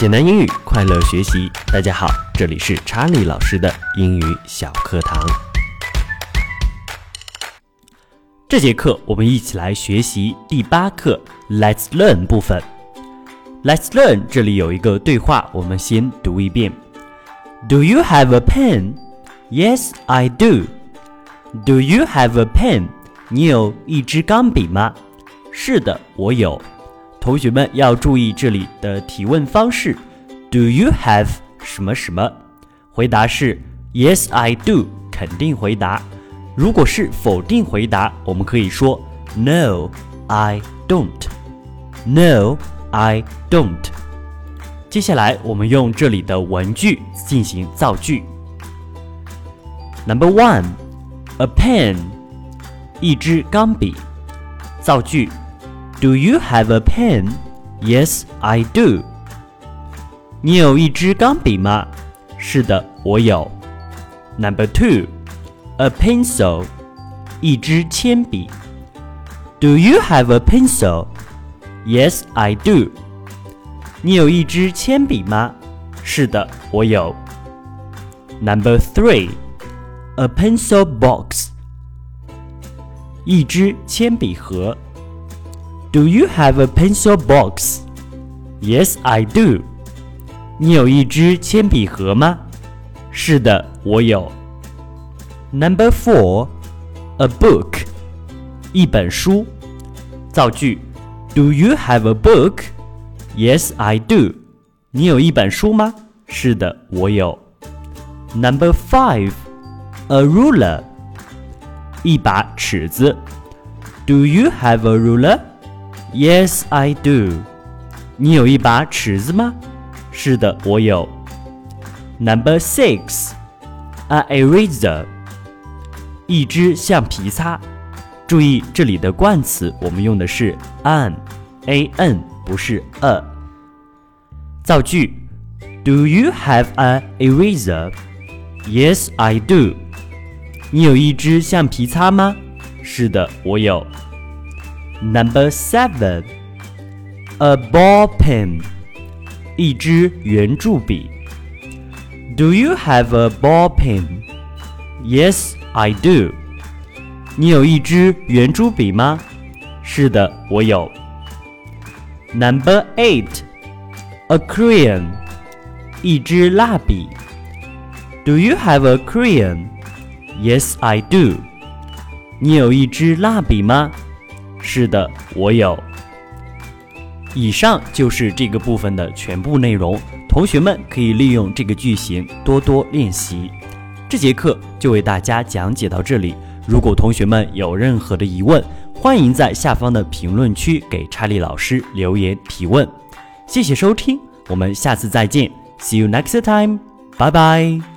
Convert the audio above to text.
简单英语，快乐学习。大家好，这里是查理老师的英语小课堂。这节课我们一起来学习第八课 Let's Learn 部分。Let's Learn 这里有一个对话，我们先读一遍。Do you have a pen? Yes, I do. Do you have a pen? 你有一支钢笔吗？是的，我有。同学们要注意这里的提问方式：Do you have 什么什么？回答是 Yes, I do，肯定回答。如果是否定回答，我们可以说 No, I don't. No, I don't. 接下来我们用这里的文句进行造句。Number one, a pen，一支钢笔。造句。 Do you have a pen? Yes, I do. 你有一支钢笔吗？是的，我有。Number two, a pencil. 一支铅笔。Do you have a pencil? Yes, I do. 你有一支铅笔吗？是的，我有。Number three, a pencil box. 一支铅笔盒。 Do you have a pencil box? Yes, I do. 你有一支铅笔盒吗？是的，我有。Number four, a book. 一本书。造句：Do you have a book? Yes, I do. 你有一本书吗？是的，我有。Number five, a ruler. 一把尺子。Do you have a ruler? Yes, I do. 你有一把尺子吗？是的，我有。Number six, an eraser. 一支橡皮擦。注意这里的冠词，我们用的是 an，a n 不是 a。造句：Do you have an eraser? Yes, I do. 你有一支橡皮擦吗？是的，我有。Number seven, a ball pen，一支圆珠笔。Do you have a ball pen? Yes, I do. 你有一支圆珠笔吗？是的，我有。Number eight, a crayon，一支蜡笔。Do you have a crayon? Yes, I do. 你有一支蜡笔吗？ 是的，我有。以上就是这个部分的全部内容，同学们可以利用这个句型多多练习。这节课就为大家讲解到这里。如果同学们有任何的疑问，欢迎在下方的评论区给查理老师留言提问。谢谢收听，我们下次再见，See you next time，拜拜。